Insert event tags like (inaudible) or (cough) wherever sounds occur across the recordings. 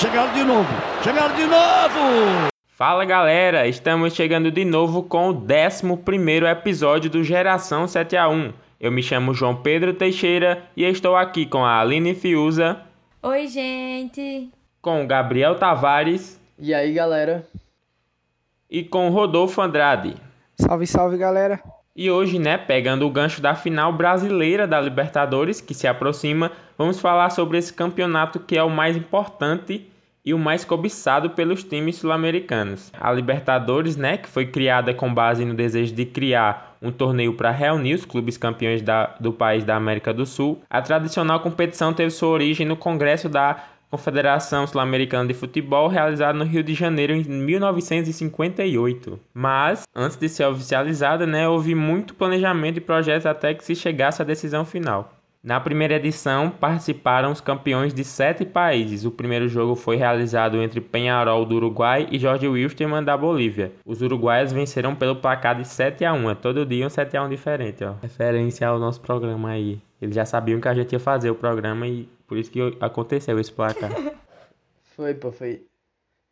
Chegaram de novo. Chegaram de novo. Fala galera, estamos chegando de novo com o 11 episódio do Geração 7 a 1. Eu me chamo João Pedro Teixeira e estou aqui com a Aline Fiuza. Oi, gente. Com o Gabriel Tavares. E aí, galera? E com o Rodolfo Andrade. Salve, salve, galera. E hoje, né, pegando o gancho da final brasileira da Libertadores, que se aproxima, vamos falar sobre esse campeonato que é o mais importante e o mais cobiçado pelos times sul-americanos. A Libertadores, né, que foi criada com base no desejo de criar um torneio para reunir os clubes campeões da, do país da América do Sul. A tradicional competição teve sua origem no Congresso da Confederação Sul-Americana de Futebol, realizado no Rio de Janeiro em 1958. Mas, antes de ser oficializada, né, houve muito planejamento e projetos até que se chegasse à decisão final. Na primeira edição, participaram os campeões de sete países. O primeiro jogo foi realizado entre Penharol do Uruguai e Jorge Wilstermann da Bolívia. Os uruguaios venceram pelo placar de 7 a 1. É todo dia um 7 a 1 diferente, ó. Referência ao nosso programa aí. Eles já sabiam que a gente ia fazer o programa e por isso que aconteceu esse placar. (laughs) foi, pô, foi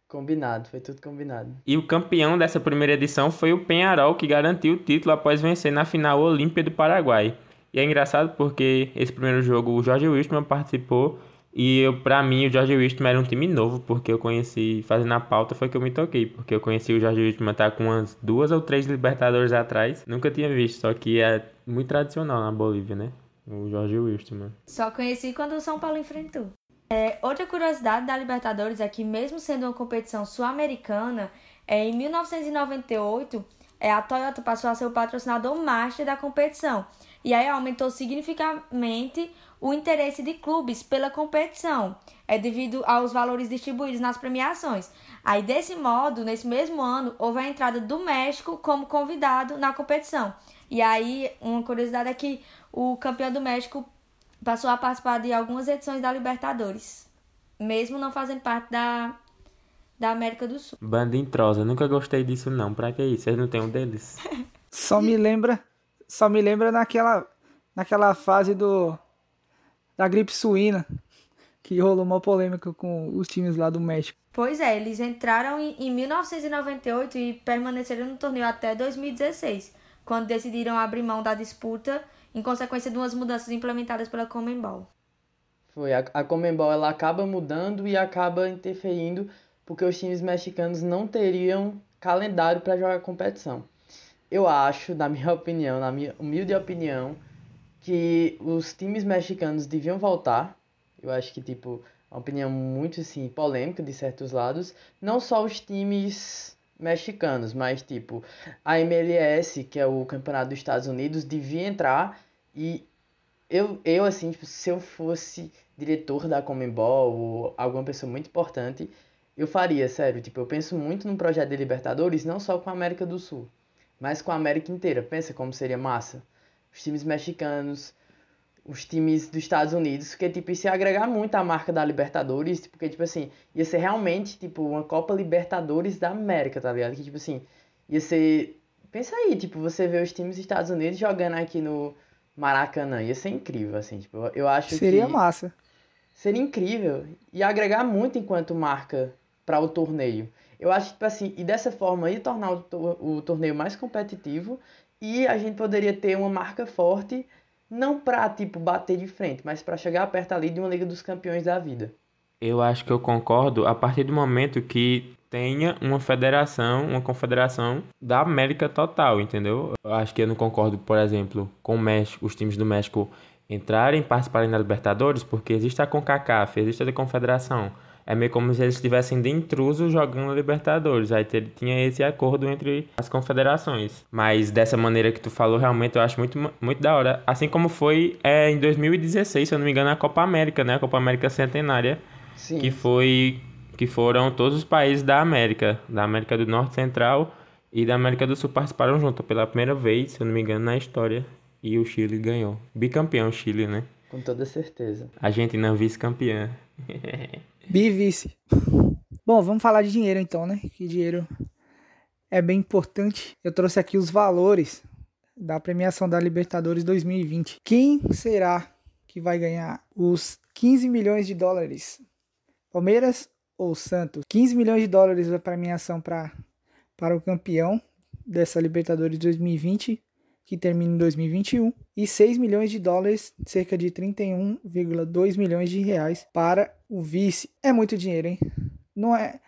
combinado, foi tudo combinado. E o campeão dessa primeira edição foi o Penharol, que garantiu o título após vencer na final Olímpia do Paraguai. E é engraçado porque esse primeiro jogo o Jorge Wilstermann participou e eu, pra mim o Jorge Wilstermann era um time novo, porque eu conheci, fazendo a pauta foi que eu me toquei, porque eu conheci o Jorge Wilstermann tá com umas duas ou três Libertadores atrás, nunca tinha visto, só que é muito tradicional na Bolívia, né? O Jorge Wilstermann. Só conheci quando o São Paulo enfrentou. É, outra curiosidade da Libertadores é que mesmo sendo uma competição sul-americana, é, em 1998 é, a Toyota passou a ser o patrocinador master da competição e aí aumentou significativamente o interesse de clubes pela competição, é devido aos valores distribuídos nas premiações. Aí desse modo, nesse mesmo ano, houve a entrada do México como convidado na competição. E aí uma curiosidade é que o campeão do México passou a participar de algumas edições da Libertadores, mesmo não fazendo parte da da América do Sul. Banda entrosa, nunca gostei disso não. Pra que isso? Vocês não tem um deles? Só me lembra só me lembra naquela, naquela fase do da gripe suína, que rolou uma polêmica com os times lá do México. Pois é, eles entraram em, em 1998 e permaneceram no torneio até 2016, quando decidiram abrir mão da disputa em consequência de umas mudanças implementadas pela Comembol. Foi, a, a Comembol ela acaba mudando e acaba interferindo porque os times mexicanos não teriam calendário para jogar competição eu acho, na minha (laughs) opinião, na minha humilde opinião, que os times mexicanos deviam voltar. Eu acho que, tipo, é uma opinião muito, assim, polêmica de certos lados. Não só os times mexicanos, mas, tipo, a MLS, que é o campeonato dos Estados Unidos, devia entrar e eu, eu assim, tipo, se eu fosse diretor da Comembol ou alguma pessoa muito importante, eu faria, sério. Tipo, eu penso muito num projeto de Libertadores, não só com a América do Sul mas com a América inteira. Pensa como seria massa. Os times mexicanos, os times dos Estados Unidos, porque tipo, isso ia agregar muito à marca da Libertadores, porque tipo assim, ia ser realmente tipo uma Copa Libertadores da América, tá ligado? Que tipo assim, ia ser Pensa aí, tipo, você vê os times dos Estados Unidos jogando aqui no Maracanã, ia ser incrível assim, tipo, eu acho seria que massa. Seria incrível e agregar muito enquanto marca para o torneio. Eu acho que, tipo assim, e dessa forma ia tornar o, o torneio mais competitivo e a gente poderia ter uma marca forte, não pra, tipo, bater de frente, mas para chegar perto ali de uma Liga dos Campeões da vida. Eu acho que eu concordo a partir do momento que tenha uma federação, uma confederação da América total, entendeu? Eu acho que eu não concordo, por exemplo, com o México, os times do México entrarem, participarem da Libertadores, porque existe a CONCACAF, existe a confederação é meio como se eles estivessem de intruso jogando Libertadores. Aí tinha esse acordo entre as confederações. Mas dessa maneira que tu falou, realmente eu acho muito, muito da hora. Assim como foi é, em 2016, se eu não me engano, a Copa América, né? A Copa América Centenária. Sim. Que foi. Que foram todos os países da América, da América do Norte Central e da América do Sul participaram junto pela primeira vez, se eu não me engano, na história. E o Chile ganhou. Bicampeão Chile, né? Com toda certeza. A Argentina vice-campeã. (laughs) Bivice. Bom, vamos falar de dinheiro então, né? Que dinheiro é bem importante. Eu trouxe aqui os valores da premiação da Libertadores 2020. Quem será que vai ganhar os 15 milhões de dólares? Palmeiras ou Santos. 15 milhões de dólares a premiação pra, para o campeão dessa Libertadores 2020, que termina em 2021, e 6 milhões de dólares, cerca de 31,2 milhões de reais para o vice. É muito dinheiro, hein? Não é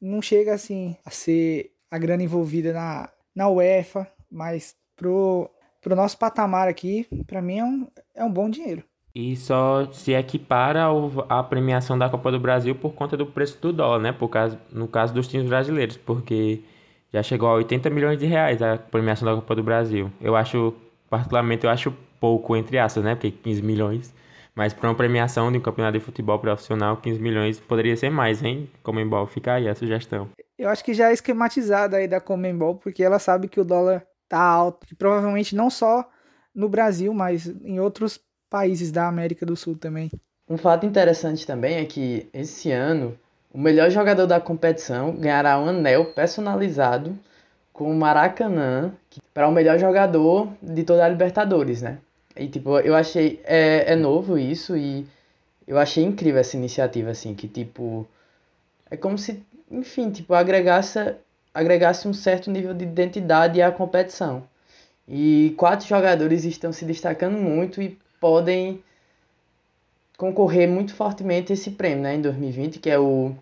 não chega assim a ser a grana envolvida na, na UEFA, mas pro, pro nosso patamar aqui, para mim é um, é um bom dinheiro. E só se equipara ao, à premiação da Copa do Brasil por conta do preço do dólar, né? Por caso, no caso dos times brasileiros, porque já chegou a 80 milhões de reais a premiação da Copa do Brasil. Eu acho, particularmente, eu acho pouco, entre aspas, né? Porque 15 milhões. Mas para uma premiação de um campeonato de futebol profissional, 15 milhões poderia ser mais, hein? Comembol, fica aí a sugestão. Eu acho que já é esquematizada aí da Comembol, porque ela sabe que o dólar tá alto. E provavelmente não só no Brasil, mas em outros países da América do Sul também. Um fato interessante também é que esse ano o melhor jogador da competição ganhará um anel personalizado com o Maracanã para o melhor jogador de toda a Libertadores, né? E tipo, eu achei é, é novo isso e eu achei incrível essa iniciativa assim, que tipo é como se, enfim, tipo agregasse agregasse um certo nível de identidade à competição. E quatro jogadores estão se destacando muito e podem concorrer muito fortemente a esse prêmio né, em 2020, que é o,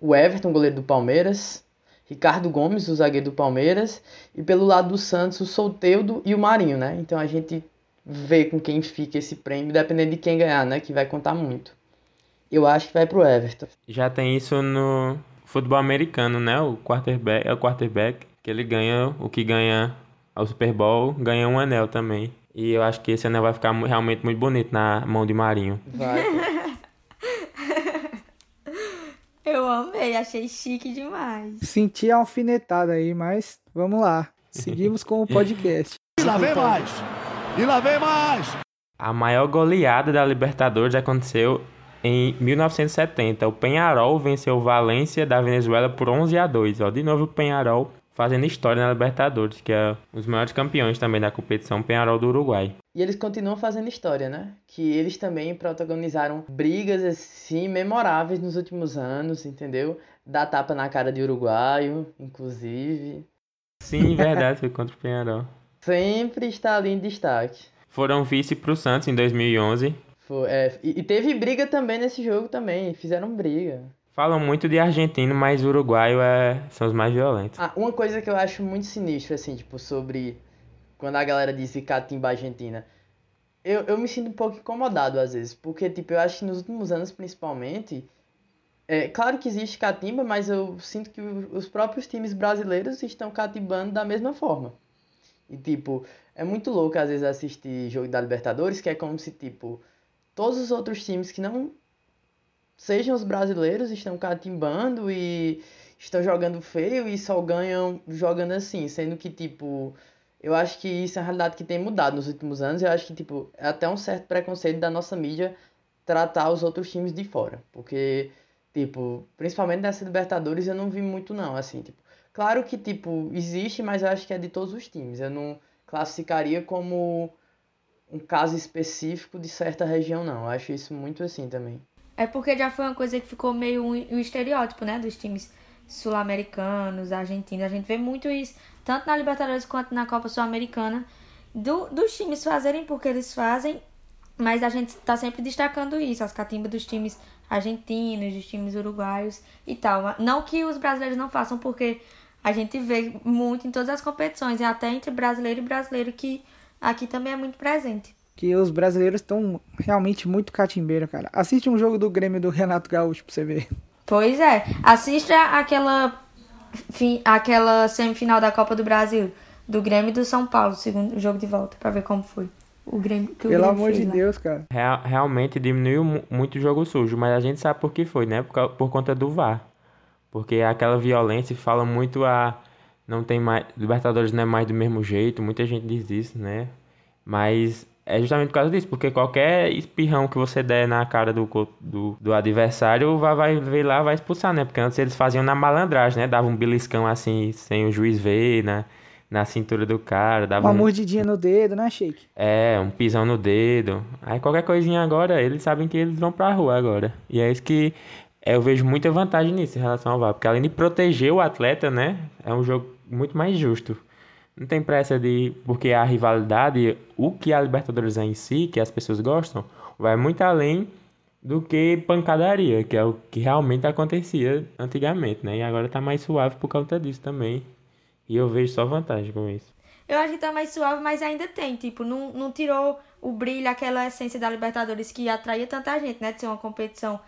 o Everton, goleiro do Palmeiras, Ricardo Gomes, o zagueiro do Palmeiras, e pelo lado do Santos, o Solteudo e o Marinho, né? Então a gente vê com quem fica esse prêmio, dependendo de quem ganhar, né? Que vai contar muito. Eu acho que vai pro Everton. Já tem isso no futebol americano, né? O quarterback, é o quarterback que ele ganha, o que ganha ao Super Bowl, ganha um anel também. E eu acho que esse anel vai ficar realmente muito bonito na mão de Marinho. Vai. Eu amei, achei chique demais. Senti a alfinetada aí, mas vamos lá. Seguimos com o (laughs) podcast. E lá vem mais. E lá vem mais. A maior goleada da Libertadores aconteceu em 1970. O Penharol venceu o Valência da Venezuela por 11 a 2. Ó, de novo o Penharol fazendo história na Libertadores, que é os maiores campeões também da competição Penharol do Uruguai. E eles continuam fazendo história, né? Que eles também protagonizaram brigas assim memoráveis nos últimos anos, entendeu? Dá tapa na cara de uruguaio, inclusive. Sim, verdade, foi contra o Penharol. (laughs) Sempre está ali em destaque. Foram vice pro Santos em 2011. Foi, é, e, e teve briga também nesse jogo também, fizeram briga. Falam muito de argentino, mas uruguaio é... são os mais violentos. Ah, uma coisa que eu acho muito sinistra, assim, tipo, sobre quando a galera diz catimba argentina. Eu, eu me sinto um pouco incomodado às vezes, porque, tipo, eu acho que nos últimos anos, principalmente, é claro que existe catimba, mas eu sinto que os próprios times brasileiros estão catimbando da mesma forma. E, tipo, é muito louco às vezes assistir jogo da Libertadores, que é como se, tipo, todos os outros times que não sejam os brasileiros estão catimbando e estão jogando feio e só ganham jogando assim, sendo que, tipo, eu acho que isso é uma realidade que tem mudado nos últimos anos. Eu acho que, tipo, é até um certo preconceito da nossa mídia tratar os outros times de fora. Porque, tipo, principalmente nessa Libertadores eu não vi muito não, assim, tipo. Claro que, tipo, existe, mas eu acho que é de todos os times. Eu não classificaria como um caso específico de certa região, não. Eu acho isso muito assim também. É porque já foi uma coisa que ficou meio um, um estereótipo, né? Dos times sul-americanos, argentinos. A gente vê muito isso, tanto na Libertadores quanto na Copa Sul-Americana, do, dos times fazerem porque eles fazem, mas a gente tá sempre destacando isso, as catimbas dos times argentinos, dos times uruguaios e tal. Não que os brasileiros não façam, porque a gente vê muito em todas as competições, e até entre brasileiro e brasileiro, que aqui também é muito presente. Que os brasileiros estão realmente muito catimbeiro, cara. Assiste um jogo do Grêmio do Renato Gaúcho pra você ver. Pois é. Assista aquela, fi- aquela semifinal da Copa do Brasil, do Grêmio e do São Paulo, segundo jogo de volta, pra ver como foi. O Grêmio, que o Pelo Grêmio amor fez de lá. Deus, cara. Real- realmente diminuiu mu- muito o jogo sujo, mas a gente sabe por que foi, né? Por, por conta do VAR. Porque aquela violência fala muito a. Não tem mais. Libertadores não é mais do mesmo jeito, muita gente diz isso, né? Mas é justamente por causa disso, porque qualquer espirrão que você der na cara do, do, do adversário, vai, vai ver lá, vai expulsar, né? Porque antes eles faziam na malandragem, né? Dava um beliscão assim, sem o juiz ver, né? Na cintura do cara, dava Uma um, mordidinha no dedo, né, Shake? é, um pisão no dedo. Aí qualquer coisinha agora, eles sabem que eles vão pra rua agora. E é isso que eu vejo muita vantagem nisso em relação ao VAR, porque além de proteger o atleta, né, é um jogo muito mais justo. Não tem pressa de. Porque a rivalidade, o que a Libertadores é em si, que as pessoas gostam, vai muito além do que pancadaria, que é o que realmente acontecia antigamente, né? E agora tá mais suave por causa disso também. E eu vejo só vantagem com isso. Eu acho que tá mais suave, mas ainda tem, tipo, não, não tirou o brilho, aquela essência da Libertadores que atraía tanta gente, né? De ser uma competição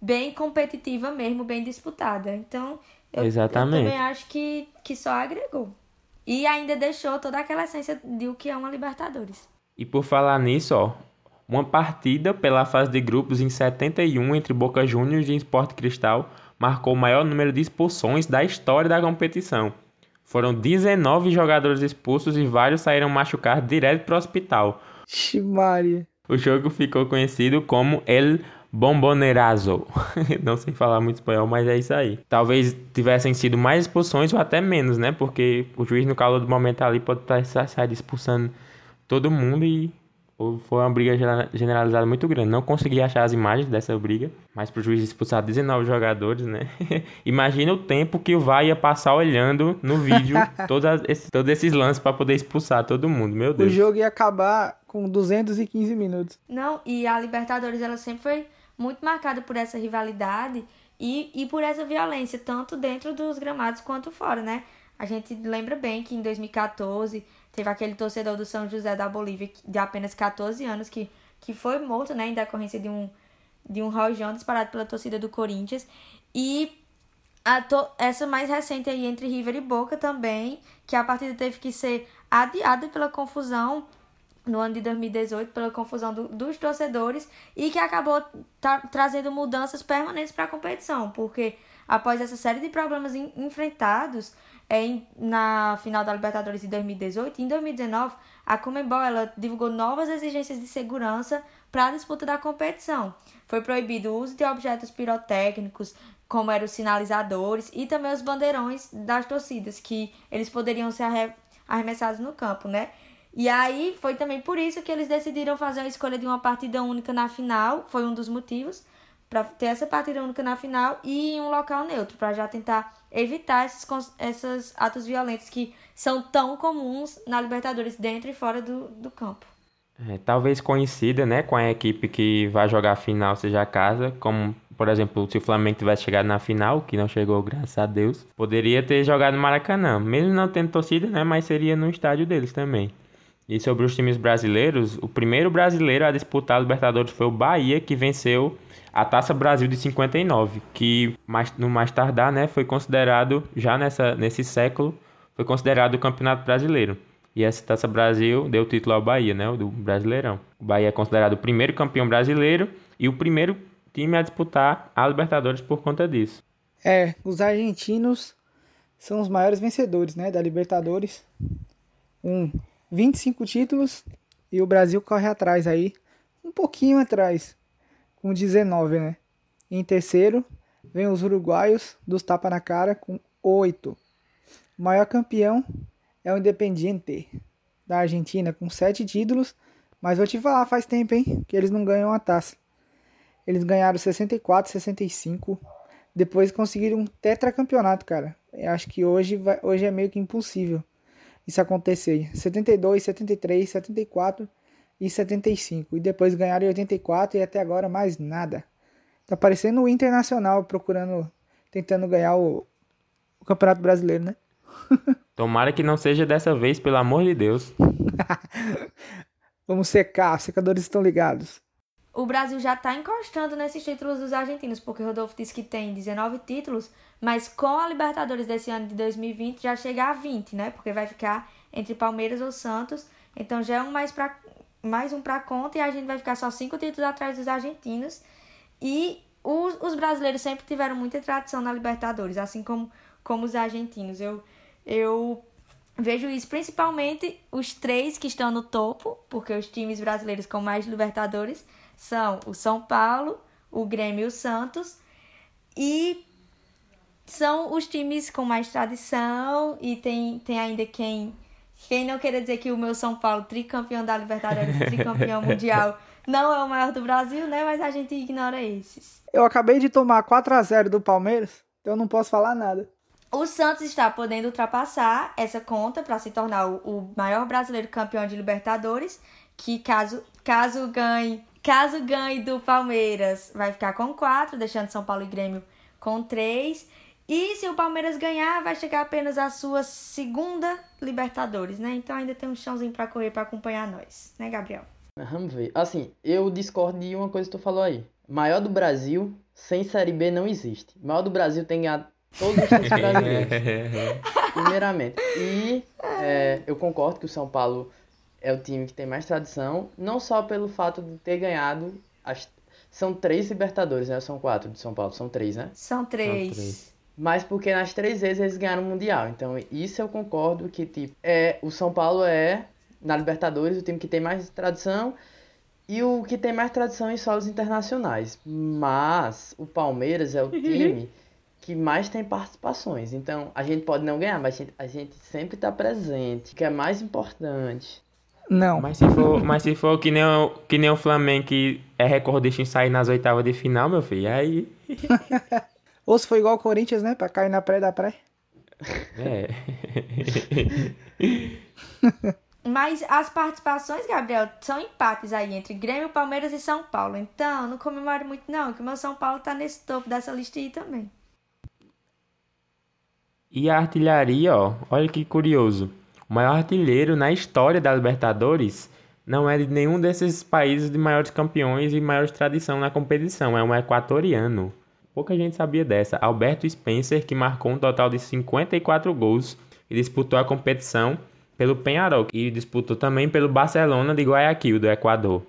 bem competitiva mesmo, bem disputada. Então, eu, Exatamente. eu também acho que, que só agregou. E ainda deixou toda aquela essência de o que é uma Libertadores. E por falar nisso, ó, uma partida pela fase de grupos em 71 entre Boca Juniors e Sport Cristal marcou o maior número de expulsões da história da competição. Foram 19 jogadores expulsos e vários saíram machucados direto para o hospital. Ximaria. O jogo ficou conhecido como El Bombonerazo. (laughs) Não sei falar muito espanhol, mas é isso aí. Talvez tivessem sido mais expulsões ou até menos, né? Porque o juiz no calor do momento ali pode estar saindo expulsando todo mundo e foi uma briga generalizada muito grande. Não consegui achar as imagens dessa briga, mas pro juiz expulsar 19 jogadores, né? (laughs) Imagina o tempo que o VAR ia passar olhando no vídeo (laughs) todos esses, todos esses lances para poder expulsar todo mundo. Meu Deus. O jogo ia acabar com 215 minutos. Não, e a Libertadores ela sempre foi muito marcada por essa rivalidade e, e por essa violência, tanto dentro dos gramados quanto fora, né? A gente lembra bem que em 2014 teve aquele torcedor do São José da Bolívia de apenas 14 anos que, que foi morto, né, em decorrência de um, de um rojão disparado pela torcida do Corinthians. E a to essa mais recente aí entre River e Boca também, que a partida teve que ser adiada pela confusão no ano de 2018 pela confusão do, dos torcedores e que acabou tra trazendo mudanças permanentes para a competição, porque após essa série de problemas enfrentados é, em, na final da Libertadores de 2018, em 2019 a Comembol ela divulgou novas exigências de segurança para a disputa da competição. Foi proibido o uso de objetos pirotécnicos, como eram os sinalizadores e também os bandeirões das torcidas, que eles poderiam ser arremessados no campo, né? E aí foi também por isso que eles decidiram fazer a escolha de uma partida única na final, foi um dos motivos para ter essa partida única na final e em um local neutro, para já tentar evitar esses, esses atos violentos que são tão comuns na Libertadores, dentro e fora do, do campo. É, talvez coincida né, com a equipe que vai jogar a final seja a casa, como por exemplo, se o Flamengo tivesse chegado na final, que não chegou, graças a Deus, poderia ter jogado no Maracanã, mesmo não tendo torcida, né, mas seria no estádio deles também. E sobre os times brasileiros, o primeiro brasileiro a disputar a Libertadores foi o Bahia, que venceu a Taça Brasil de 59, que mais, no mais tardar, né, foi considerado já nessa nesse século, foi considerado o Campeonato Brasileiro. E essa Taça Brasil deu título ao Bahia, né, do Brasileirão. O Bahia é considerado o primeiro campeão brasileiro e o primeiro time a disputar a Libertadores por conta disso. É, os argentinos são os maiores vencedores, né, da Libertadores. Um 25 títulos e o Brasil corre atrás aí, um pouquinho atrás, com 19, né? Em terceiro, vem os uruguaios dos tapa na cara com 8. O maior campeão é o Independiente da Argentina com 7 títulos, mas vou te falar, faz tempo, hein, que eles não ganham a taça. Eles ganharam 64, 65, depois conseguiram um tetracampeonato, cara. Eu acho que hoje, vai, hoje é meio que impossível isso acontecer. 72, 73, 74 e 75. E depois ganharam em 84 e até agora mais nada. Tá parecendo o Internacional procurando, tentando ganhar o, o Campeonato Brasileiro, né? (laughs) Tomara que não seja dessa vez, pelo amor de Deus. (laughs) Vamos secar, os secadores estão ligados o Brasil já está encostando nesses títulos dos argentinos, porque o Rodolfo disse que tem 19 títulos, mas com a Libertadores desse ano de 2020 já chega a 20, né? Porque vai ficar entre Palmeiras ou Santos. Então já é um mais, pra, mais um para conta e a gente vai ficar só cinco títulos atrás dos argentinos. E os, os brasileiros sempre tiveram muita tradição na Libertadores, assim como, como os argentinos. Eu, eu vejo isso principalmente os três que estão no topo, porque os times brasileiros com mais Libertadores são o São Paulo, o Grêmio e o Santos. E são os times com mais tradição e tem, tem ainda quem Quem não queira dizer que o meu São Paulo, tricampeão da Libertadores, (laughs) tricampeão mundial, não é o maior do Brasil, né? Mas a gente ignora esses. Eu acabei de tomar 4 a 0 do Palmeiras, então não posso falar nada. O Santos está podendo ultrapassar essa conta para se tornar o, o, maior brasileiro campeão de Libertadores, que caso, caso ganhe, caso ganhe do Palmeiras, vai ficar com 4, deixando São Paulo e Grêmio com 3. E se o Palmeiras ganhar, vai chegar apenas a sua segunda Libertadores, né? Então ainda tem um chãozinho para correr para acompanhar nós, né, Gabriel? Vamos ver. Assim, eu discordo de uma coisa que tu falou aí. Maior do Brasil, sem Série B não existe. Maior do Brasil tem ganhado todos os títulos (laughs) brasileiros. Primeiramente. E é, eu concordo que o São Paulo é o time que tem mais tradição, não só pelo fato de ter ganhado as... São três Libertadores, né? São quatro de São Paulo, são três, né? São três. São três mas porque nas três vezes eles ganharam o Mundial. Então, isso eu concordo que, tipo, é, o São Paulo é, na Libertadores, o time que tem mais tradição e o que tem mais tradição em solos internacionais. Mas o Palmeiras é o time que mais tem participações. Então, a gente pode não ganhar, mas a gente, a gente sempre está presente, que é mais importante. Não. Mas se for, mas se for que, nem o, que nem o Flamengo que é recordista em sair nas oitavas de final, meu filho, aí. (laughs) Ou se foi igual o Corinthians, né? Pra cair na pré da pré. É. (laughs) Mas as participações, Gabriel, são empates aí entre Grêmio, Palmeiras e São Paulo. Então, não comemoro muito não, que o meu São Paulo tá nesse topo dessa lista aí também. E a artilharia, ó, olha que curioso. O maior artilheiro na história da Libertadores não é de nenhum desses países de maiores campeões e maiores tradição na competição, é um equatoriano. Pouca gente sabia dessa. Alberto Spencer, que marcou um total de 54 gols e disputou a competição pelo Penharol e disputou também pelo Barcelona de Guayaquil, do Equador.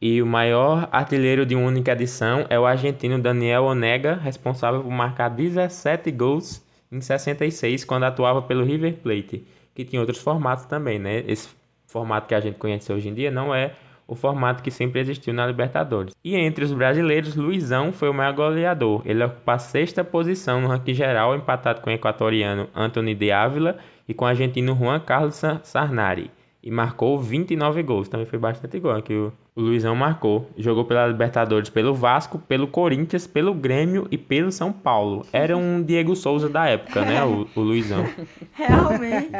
E o maior artilheiro de única edição é o argentino Daniel Onega, responsável por marcar 17 gols em 66 quando atuava pelo River Plate, que tinha outros formatos também, né? Esse formato que a gente conhece hoje em dia não é o formato que sempre existiu na Libertadores. E entre os brasileiros, Luizão foi o maior goleador. Ele ocupa a sexta posição no ranking geral, empatado com o equatoriano Anthony de Ávila e com o argentino Juan Carlos Sarnari. E marcou 29 gols. Também foi bastante gol que o, Luizão marcou. Jogou pela Libertadores pelo Vasco, pelo Corinthians, pelo Grêmio e pelo São Paulo. Era um Diego Souza da época, né? O, o Luizão. (laughs) Realmente.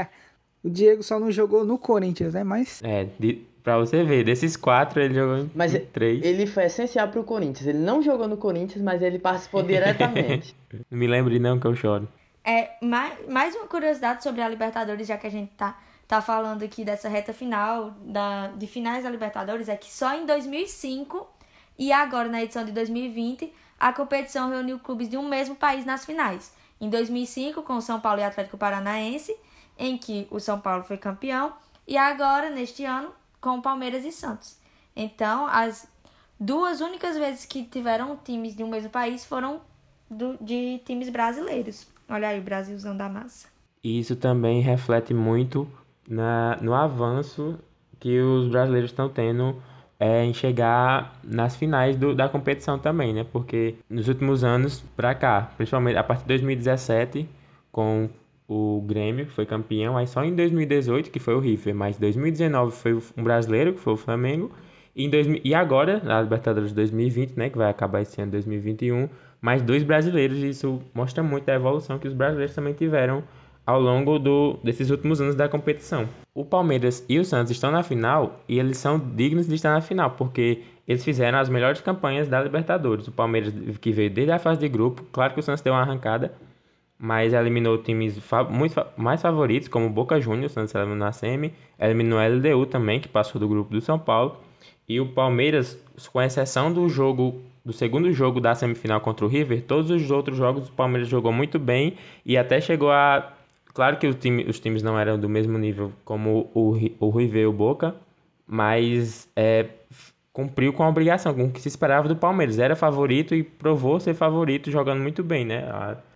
O Diego só não jogou no Corinthians, né? Mas. É, de, Pra você ver, desses quatro ele jogou em mas três. Ele foi essencial pro Corinthians. Ele não jogou no Corinthians, mas ele participou diretamente. (laughs) não me lembre não que eu choro. É, mais, mais uma curiosidade sobre a Libertadores, já que a gente tá, tá falando aqui dessa reta final, da, de finais da Libertadores, é que só em 2005 e agora na edição de 2020, a competição reuniu clubes de um mesmo país nas finais. Em 2005, com São Paulo e Atlético Paranaense, em que o São Paulo foi campeão, e agora, neste ano, com Palmeiras e Santos. Então, as duas únicas vezes que tiveram times de um mesmo país foram do, de times brasileiros. Olha aí o Brasilzão da massa. Isso também reflete muito na, no avanço que os brasileiros estão tendo é, em chegar nas finais do, da competição também, né? Porque nos últimos anos para cá, principalmente a partir de 2017, com o Grêmio, foi campeão, aí só em 2018 que foi o River, mas 2019 foi um brasileiro, que foi o Flamengo, e, em 2000, e agora, na Libertadores de 2020, né, que vai acabar esse ano 2021, mais dois brasileiros, e isso mostra muito a evolução que os brasileiros também tiveram ao longo do, desses últimos anos da competição. O Palmeiras e o Santos estão na final e eles são dignos de estar na final, porque eles fizeram as melhores campanhas da Libertadores. O Palmeiras que veio desde a fase de grupo, claro que o Santos deu uma arrancada, mas eliminou times fa muito fa mais favoritos, como Boca Juniors, Santos eliminou na semi, eliminou a LDU também, que passou do grupo do São Paulo, e o Palmeiras, com exceção do jogo do segundo jogo da semifinal contra o River, todos os outros jogos o Palmeiras jogou muito bem e até chegou a claro que time, os times não eram do mesmo nível como o, o River e o Boca, mas é, cumpriu com a obrigação, com o que se esperava do Palmeiras. Era favorito e provou ser favorito jogando muito bem, né?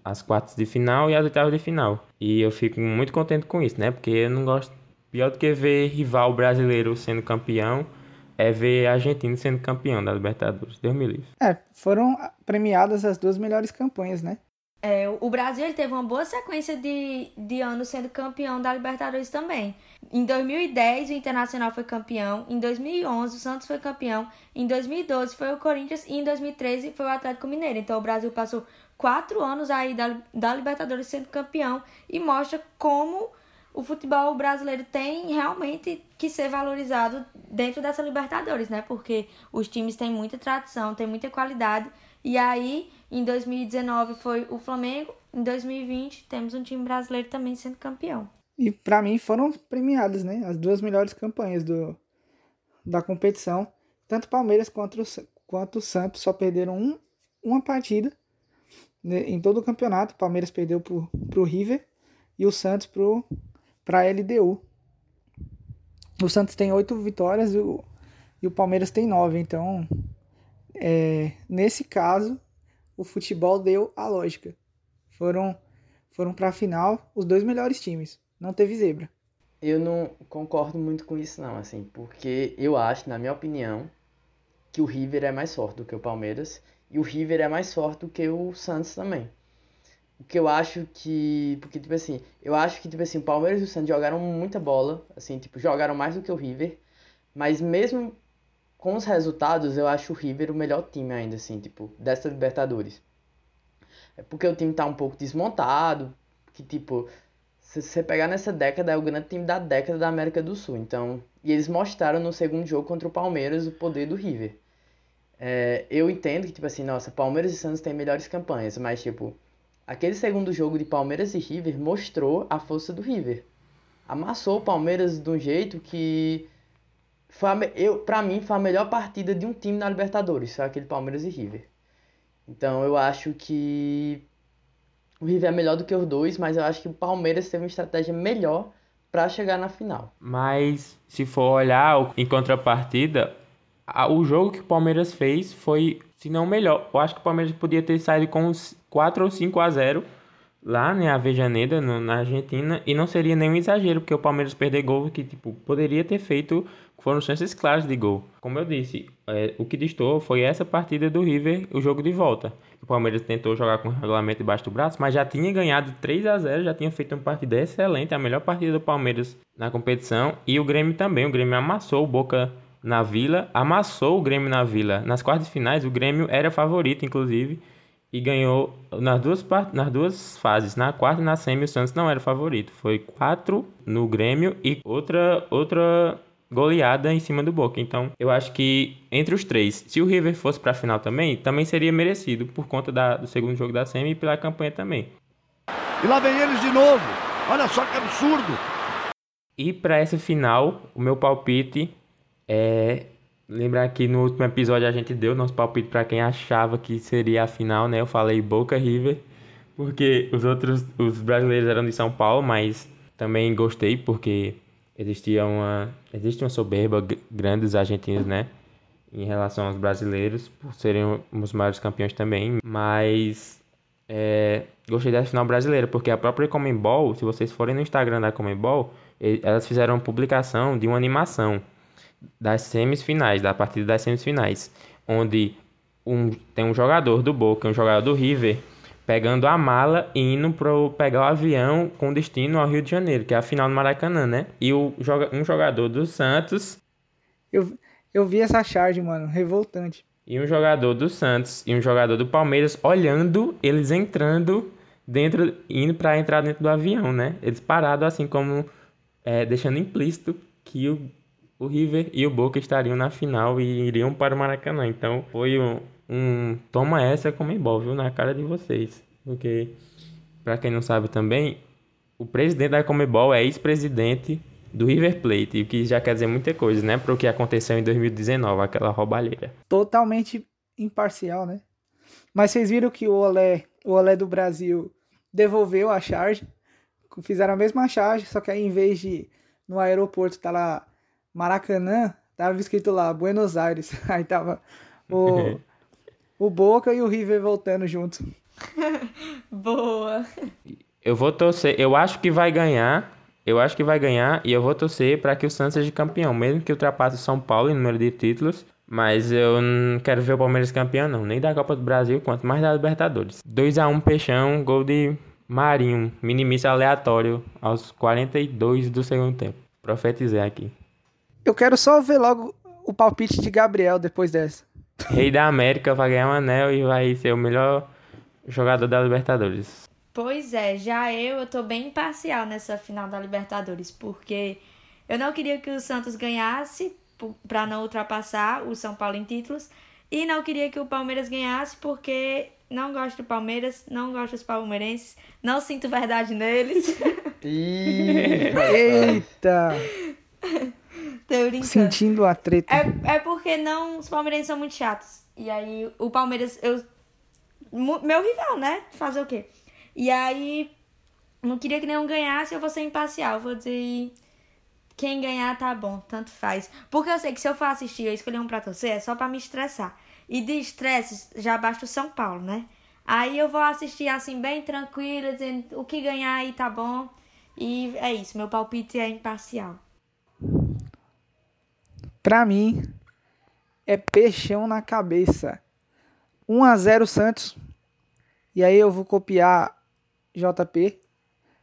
As quartas de final e as oitavas de final. E eu fico muito contente com isso, né? Porque eu não gosto. Pior do que ver rival brasileiro sendo campeão é ver a Argentina sendo campeão da Libertadores. Deus me livre. É, foram premiadas as duas melhores campanhas, né? É, o Brasil ele teve uma boa sequência de, de anos sendo campeão da Libertadores também. Em 2010, o Internacional foi campeão. Em 2011, o Santos foi campeão. Em 2012, foi o Corinthians. E em 2013, foi o Atlético Mineiro. Então, o Brasil passou quatro anos aí da, da Libertadores sendo campeão. E mostra como o futebol brasileiro tem realmente que ser valorizado dentro dessa Libertadores, né? Porque os times têm muita tradição, têm muita qualidade. E aí, em 2019 foi o Flamengo. Em 2020, temos um time brasileiro também sendo campeão. E para mim foram premiadas, né? As duas melhores campanhas do, da competição. Tanto Palmeiras quanto, quanto o Santos só perderam um, uma partida né, em todo o campeonato. O Palmeiras perdeu pro, pro River e o Santos pro, pra LDU. O Santos tem oito vitórias e o, e o Palmeiras tem nove. Então, é, nesse caso, o futebol deu a lógica. Foram, foram para a final os dois melhores times. Não teve zebra. Eu não concordo muito com isso não, assim, porque eu acho, na minha opinião, que o River é mais forte do que o Palmeiras e o River é mais forte do que o Santos também. O que eu acho que, porque tipo assim, eu acho que tipo assim, o Palmeiras e o Santos jogaram muita bola, assim, tipo, jogaram mais do que o River, mas mesmo com os resultados, eu acho o River o melhor time ainda, assim, tipo, dessa Libertadores. É porque o time tá um pouco desmontado, que tipo, se você pegar nessa década, é o grande time da década da América do Sul. Então, e eles mostraram no segundo jogo contra o Palmeiras o poder do River. É, eu entendo que, tipo assim, nossa, Palmeiras e Santos têm melhores campanhas, mas, tipo, aquele segundo jogo de Palmeiras e River mostrou a força do River. Amassou o Palmeiras de um jeito que. Foi a, eu, pra mim, foi a melhor partida de um time na Libertadores, foi aquele Palmeiras e River. Então, eu acho que o River é melhor do que os dois, mas eu acho que o Palmeiras teve uma estratégia melhor para chegar na final. Mas se for olhar em contrapartida, o jogo que o Palmeiras fez foi, se não melhor. Eu acho que o Palmeiras podia ter saído com 4 ou 5 a 0 lá em Avejaneda, no, na Argentina, e não seria nenhum exagero, porque o Palmeiras perder gol que tipo poderia ter feito foram chances claras de gol. Como eu disse, é, o que distou foi essa partida do River, o jogo de volta. O Palmeiras tentou jogar com o regulamento debaixo do braço, mas já tinha ganhado 3 a 0 já tinha feito uma partida excelente, a melhor partida do Palmeiras na competição. E o Grêmio também, o Grêmio amassou o Boca na Vila, amassou o Grêmio na Vila. Nas quartas finais, o Grêmio era favorito, inclusive, e ganhou nas duas, nas duas fases. Na quarta e na semi, o Santos não era favorito. Foi 4 no Grêmio e outra, outra goleada em cima do Boca. Então, eu acho que entre os três, se o River fosse para a final também, também seria merecido por conta da, do segundo jogo da semi e pela campanha também. E lá vem eles de novo. Olha só que absurdo. E para essa final, o meu palpite é lembrar que no último episódio a gente deu nosso palpite para quem achava que seria a final, né? Eu falei Boca River, porque os outros os brasileiros eram de São Paulo, mas também gostei porque existia uma existe uma soberba grande dos argentinos, né, em relação aos brasileiros por serem os maiores campeões também, mas é, gostei da final brasileira porque a própria Comembol, se vocês forem no Instagram da Comembol, elas fizeram uma publicação de uma animação das semifinais, da partida das semifinais, onde um, tem um jogador do Boca, um jogador do River pegando a mala e indo para pegar o avião com destino ao Rio de Janeiro, que é a final do Maracanã, né? E o, um jogador do Santos. Eu, eu vi essa charge, mano, revoltante. E um jogador do Santos e um jogador do Palmeiras olhando eles entrando dentro, indo para entrar dentro do avião, né? Eles parados assim como é, deixando implícito que o, o River e o Boca estariam na final e iriam para o Maracanã. Então foi um, um toma essa como viu, na cara de vocês. Porque, para quem não sabe também, o presidente da Comebol é ex-presidente do River Plate, o que já quer dizer muita coisa, né, para o que aconteceu em 2019, aquela roubalheira. Totalmente imparcial, né? Mas vocês viram que o Olé, o Olé do Brasil devolveu a charge, fizeram a mesma charge, só que aí em vez de no aeroporto tá lá Maracanã, tava escrito lá Buenos Aires. (laughs) Aí tava o (laughs) o Boca e o River voltando juntos. (laughs) Boa. Eu vou torcer, eu acho que vai ganhar. Eu acho que vai ganhar e eu vou torcer para que o Santos seja campeão, mesmo que ultrapasse o São Paulo em número de títulos. Mas eu não quero ver o Palmeiras campeão, não. Nem da Copa do Brasil, quanto mais da Libertadores. 2 a 1 Peixão, gol de Marinho. Minimício aleatório aos 42 do segundo tempo. Profetizei aqui. Eu quero só ver logo o palpite de Gabriel depois dessa. Rei da América vai ganhar um anel e vai ser o melhor jogador da Libertadores. Pois é, já eu, eu tô bem imparcial nessa final da Libertadores, porque eu não queria que o Santos ganhasse para não ultrapassar o São Paulo em títulos e não queria que o Palmeiras ganhasse porque não gosto do Palmeiras, não gosto dos palmeirenses, não sinto verdade neles. (laughs) Eita! (laughs) Tô brincando. Sentindo a treta. É, é porque não, os palmeirenses são muito chatos. E aí o Palmeiras, eu meu rival, né? Fazer o quê? E aí não queria que nenhum ganhasse, eu vou ser imparcial, vou dizer quem ganhar tá bom, tanto faz. Porque eu sei que se eu for assistir e escolher um pra torcer, é só pra me estressar. E de estresse já basta o São Paulo, né? Aí eu vou assistir assim, bem tranquila, dizendo o que ganhar aí tá bom. E é isso, meu palpite é imparcial. Pra mim, é peixão na cabeça. 1 a 0 Santos. E aí eu vou copiar JP.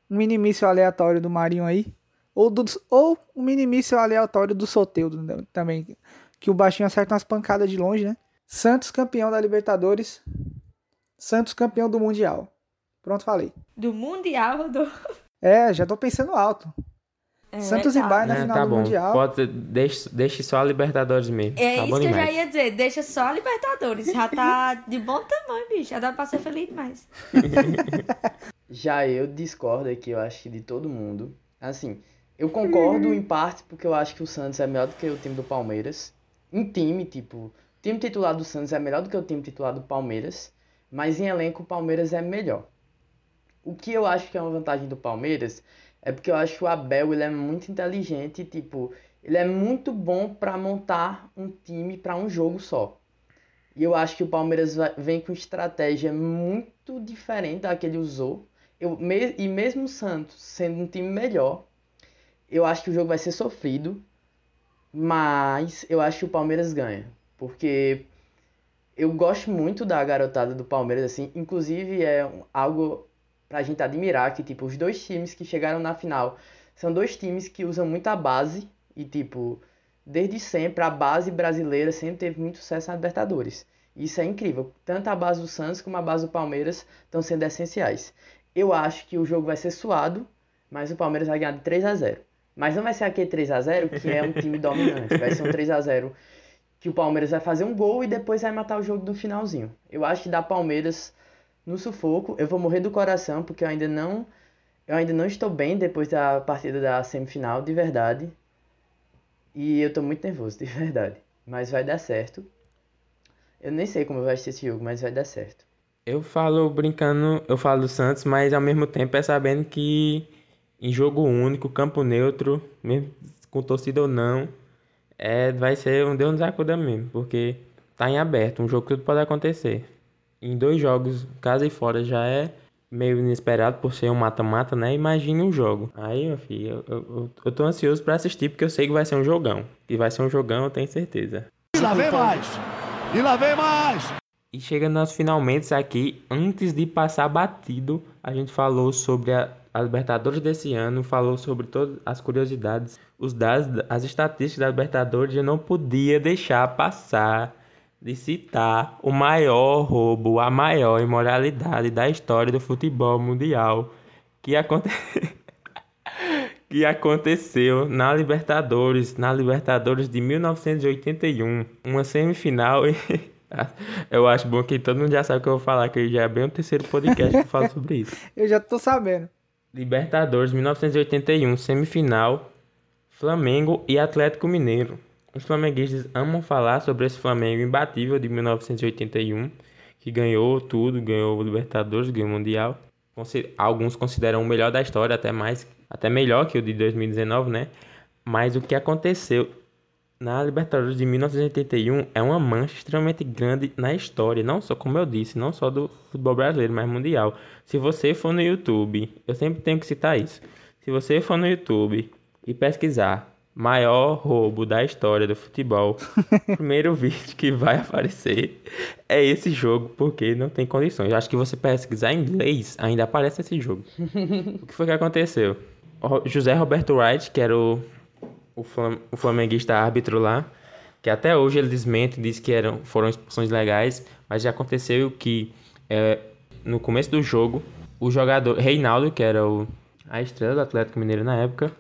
Um minimício aleatório do Marinho aí. Ou, do, ou um minimício aleatório do Soteudo também. Que o baixinho acerta umas pancadas de longe, né? Santos campeão da Libertadores. Santos campeão do Mundial. Pronto, falei. Do Mundial? Do... É, já tô pensando alto. É, Santos tá. e Bayern na é, final tá do bom. Mundial. Pode, deixe, deixe só a Libertadores mesmo. É tá isso que demais. eu já ia dizer. Deixa só a Libertadores. Já tá de bom tamanho, bicho. Já dá pra ser feliz demais. (laughs) já eu discordo aqui, eu acho que de todo mundo. Assim, eu concordo em parte porque eu acho que o Santos é melhor do que o time do Palmeiras. Em time, tipo, o time titular do Santos é melhor do que o time titular do Palmeiras. Mas em elenco, o Palmeiras é melhor. O que eu acho que é uma vantagem do Palmeiras é porque eu acho que o Abel ele é muito inteligente, tipo, ele é muito bom para montar um time para um jogo só. E eu acho que o Palmeiras vem com estratégia muito diferente da que ele usou. Eu, e mesmo o Santos sendo um time melhor, eu acho que o jogo vai ser sofrido, mas eu acho que o Palmeiras ganha, porque eu gosto muito da garotada do Palmeiras assim, inclusive é algo pra gente admirar que, tipo, os dois times que chegaram na final são dois times que usam muito a base e, tipo, desde sempre a base brasileira sempre teve muito sucesso na Libertadores. Isso é incrível. Tanto a base do Santos como a base do Palmeiras estão sendo essenciais. Eu acho que o jogo vai ser suado, mas o Palmeiras vai ganhar de 3 a 0 Mas não vai ser aquele 3 a 0 que é um time (laughs) dominante. Vai ser um 3 a 0 que o Palmeiras vai fazer um gol e depois vai matar o jogo no finalzinho. Eu acho que dá Palmeiras no sufoco. Eu vou morrer do coração porque eu ainda não eu ainda não estou bem depois da partida da semifinal, de verdade. E eu estou muito nervoso, de (laughs) verdade. Mas vai dar certo. Eu nem sei como vai ser esse jogo, mas vai dar certo. Eu falo brincando, eu falo do Santos, mas ao mesmo tempo é sabendo que em jogo único, campo neutro, mesmo com torcida ou não, é, vai ser um Deus nos acuda mesmo, porque tá em aberto, um jogo que tudo pode acontecer em dois jogos, casa e fora, já é meio inesperado por ser um mata-mata, né? Imagine um jogo. Aí, meu filho, eu, eu, eu tô ansioso para assistir porque eu sei que vai ser um jogão. E vai ser um jogão, eu tenho certeza. E lá vem mais! E lá vem mais! E chegando aos finalmente aqui, antes de passar batido, a gente falou sobre a, a Libertadores desse ano, falou sobre todas as curiosidades, os dados, as estatísticas da Libertadores, eu não podia deixar passar de citar o maior roubo, a maior imoralidade da história do futebol mundial que, aconte... (laughs) que aconteceu na Libertadores, na Libertadores de 1981, uma semifinal e (laughs) eu acho bom que todo mundo já sabe o que eu vou falar, que já é bem o terceiro podcast que eu falo sobre isso. (laughs) eu já tô sabendo. Libertadores 1981, semifinal, Flamengo e Atlético Mineiro. Os flamenguistas amam falar sobre esse Flamengo imbatível de 1981, que ganhou tudo, ganhou o Libertadores, ganhou o Mundial. Alguns consideram o melhor da história, até mais, até melhor que o de 2019, né? Mas o que aconteceu na Libertadores de 1981 é uma mancha extremamente grande na história, não só, como eu disse, não só do futebol brasileiro, mas mundial. Se você for no YouTube, eu sempre tenho que citar isso. Se você for no YouTube e pesquisar maior roubo da história do futebol. o (laughs) primeiro vídeo que vai aparecer é esse jogo, porque não tem condições. Acho que você pesquisar em inglês, ainda aparece esse jogo. o que foi que aconteceu? José Roberto Wright, que era o o, flam o flamenguista árbitro lá, que até hoje ele desmente, diz que eram, foram expulsões legais, mas já aconteceu que é, no começo do jogo, o jogador Reinaldo, que era o, a estrela do Atlético Mineiro na época,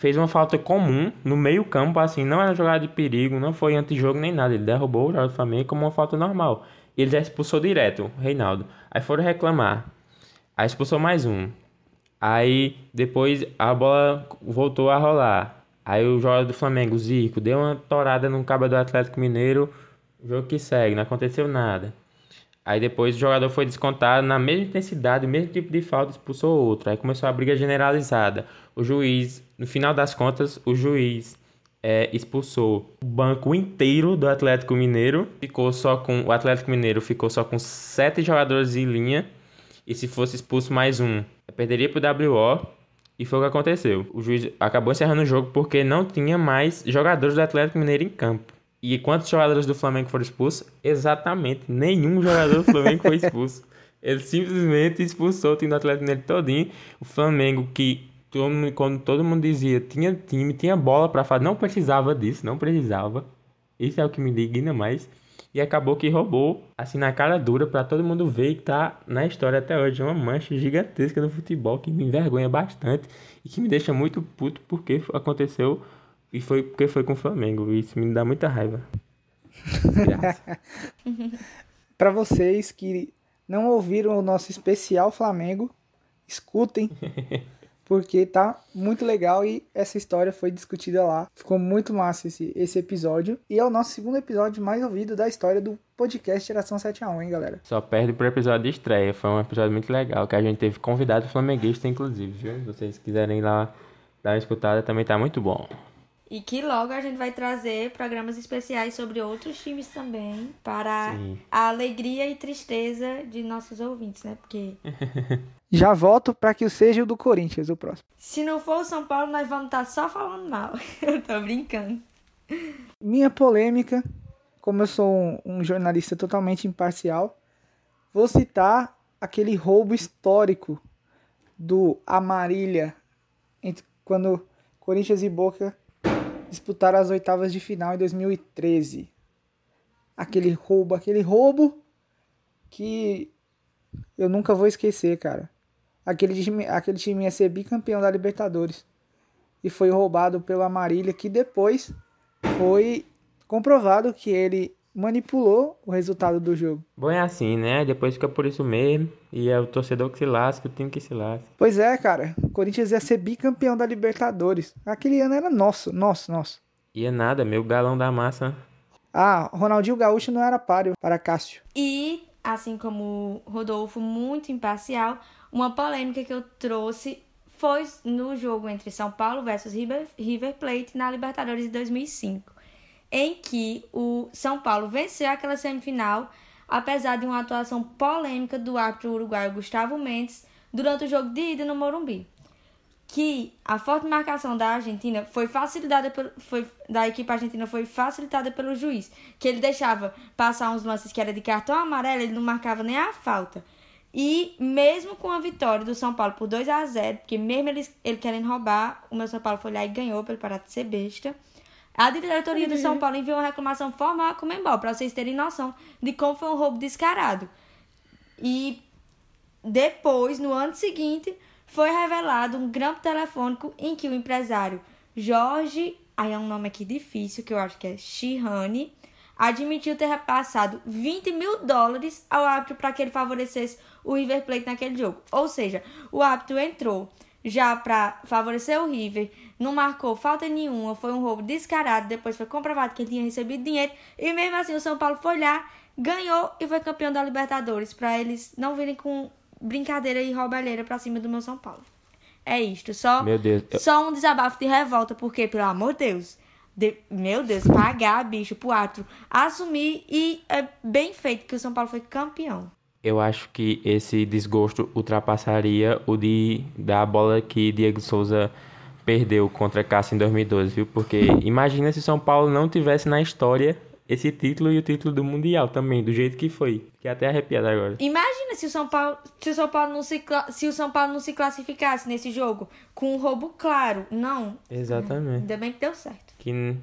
fez uma falta comum no meio campo, assim, não era jogada de perigo, não foi antijogo nem nada, ele derrubou o jogador do Flamengo como uma falta normal. E ele já expulsou direto, o Reinaldo. Aí foram reclamar. Aí expulsou mais um. Aí depois a bola voltou a rolar. Aí o jogador do Flamengo, Zico, deu uma torada no cabo do Atlético Mineiro. Jogo que segue, não aconteceu nada. Aí depois o jogador foi descontado na mesma intensidade, o mesmo tipo de falta, expulsou outro. Aí começou a briga generalizada. O juiz, no final das contas, o juiz é, expulsou o banco inteiro do Atlético Mineiro. Ficou só com o Atlético Mineiro ficou só com sete jogadores em linha. E se fosse expulso mais um, perderia pro WO. E foi o que aconteceu. O juiz acabou encerrando o jogo porque não tinha mais jogadores do Atlético Mineiro em campo. E quantos jogadores do Flamengo foram expulsos? Exatamente, nenhum jogador do Flamengo foi expulso. (laughs) Ele simplesmente expulsou o time do Atlético Mineiro todinho. O Flamengo que todo, quando todo mundo dizia tinha time, tinha bola para fazer, não precisava disso, não precisava. Isso é o que me indigna mais. E acabou que roubou, assim, na cara dura, para todo mundo ver e tá na história até hoje. Uma mancha gigantesca no futebol que me envergonha bastante e que me deixa muito puto porque aconteceu e foi porque foi com o Flamengo. Isso me dá muita raiva. (laughs) para vocês que não ouviram o nosso especial Flamengo, escutem. (laughs) porque tá muito legal e essa história foi discutida lá. Ficou muito massa esse, esse episódio. E é o nosso segundo episódio mais ouvido da história do podcast Geração 7x1, hein, galera? Só perde pro episódio de estreia. Foi um episódio muito legal, que a gente teve convidado flamenguista, inclusive, viu? Se vocês quiserem ir lá dar uma escutada, também tá muito bom. E que logo a gente vai trazer programas especiais sobre outros times também, para Sim. a alegria e tristeza de nossos ouvintes, né? Porque. (laughs) Já voto para que seja o do Corinthians, o próximo. Se não for o São Paulo, nós vamos estar tá só falando mal. (laughs) eu tô brincando. Minha polêmica, como eu sou um, um jornalista totalmente imparcial, vou citar aquele roubo histórico do Amarília entre quando Corinthians e Boca disputaram as oitavas de final em 2013. Aquele roubo, aquele roubo que eu nunca vou esquecer, cara. Aquele time, aquele time ia ser bicampeão da Libertadores. E foi roubado pelo Amarília, que depois foi comprovado que ele manipulou o resultado do jogo. Bom, é assim, né? Depois fica por isso mesmo. E é o torcedor que se lasca, o time que se lasca. Pois é, cara. O Corinthians ia ser bicampeão da Libertadores. Aquele ano era nosso, nosso, nosso. Ia nada, meu galão da massa. Ah, Ronaldinho Gaúcho não era páreo para Cássio. E, assim como Rodolfo, muito imparcial, uma polêmica que eu trouxe foi no jogo entre São Paulo versus River, River Plate na Libertadores de 2005 em que o São Paulo venceu aquela semifinal, apesar de uma atuação polêmica do árbitro uruguaio Gustavo Mendes durante o jogo de ida no Morumbi. Que a forte marcação da Argentina foi facilitada pelo, foi, da equipe argentina foi facilitada pelo juiz, que ele deixava passar uns lances que era de cartão amarelo, ele não marcava nem a falta. E mesmo com a vitória do São Paulo por 2 a 0 porque mesmo ele, ele querendo roubar, o meu São Paulo foi lá e ganhou pelo parar de ser besta. A diretoria do São Paulo enviou uma reclamação formal à Comembol, para vocês terem noção de como foi um roubo descarado. E depois, no ano seguinte, foi revelado um grampo telefônico em que o empresário Jorge, aí é um nome aqui difícil, que eu acho que é Shihane, admitiu ter repassado 20 mil dólares ao árbitro para que ele favorecesse o River Plate naquele jogo. Ou seja, o árbitro entrou já para favorecer o River, não marcou falta nenhuma, foi um roubo descarado. Depois foi comprovado que ele tinha recebido dinheiro e mesmo assim o São Paulo foi lá, ganhou e foi campeão da Libertadores, para eles não virem com brincadeira e roubalheira para cima do meu São Paulo. É isto, só meu Deus, eu... só um desabafo de revolta, porque pelo amor de Deus, de, meu Deus, pagar bicho pro Atro assumir e é bem feito que o São Paulo foi campeão eu acho que esse desgosto ultrapassaria o de da bola que Diego Souza perdeu contra Cássio em 2012, viu? Porque imagina se São Paulo não tivesse na história esse título e o título do Mundial também, do jeito que foi. Fiquei até arrepiado agora. Imagina se o São Paulo, se o São Paulo não se, se o São Paulo não se classificasse nesse jogo com um roubo claro. Não. Exatamente. Ainda bem que deu certo. Que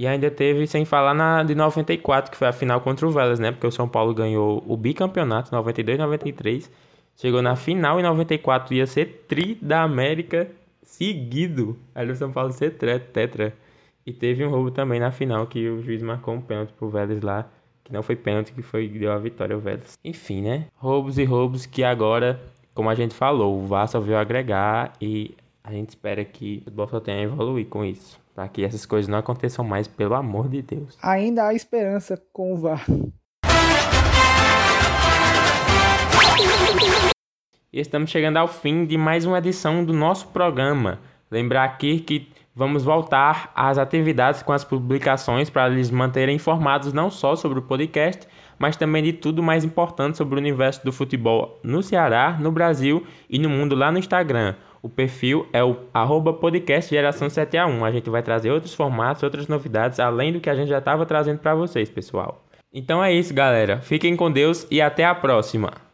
e ainda teve, sem falar na de 94, que foi a final contra o Vélez, né? Porque o São Paulo ganhou o bicampeonato 92 93. Chegou na final em 94, ia ser tri da América seguido. Aí o São Paulo ser tetra. E teve um roubo também na final que o juiz marcou um pênalti pro Vélez lá, que não foi pênalti, que foi deu a vitória ao Vélez. Enfim, né? Roubos e roubos que agora, como a gente falou, o só veio agregar e a gente espera que o futebol só tenha a evoluir com isso para que essas coisas não aconteçam mais, pelo amor de Deus. Ainda há esperança com o VAR. E estamos chegando ao fim de mais uma edição do nosso programa. Lembrar aqui que vamos voltar às atividades com as publicações para lhes manterem informados não só sobre o podcast, mas também de tudo mais importante sobre o universo do futebol no Ceará, no Brasil e no mundo lá no Instagram. O perfil é o arroba podcast geração 7 a 1. A gente vai trazer outros formatos, outras novidades, além do que a gente já estava trazendo para vocês, pessoal. Então é isso, galera. Fiquem com Deus e até a próxima.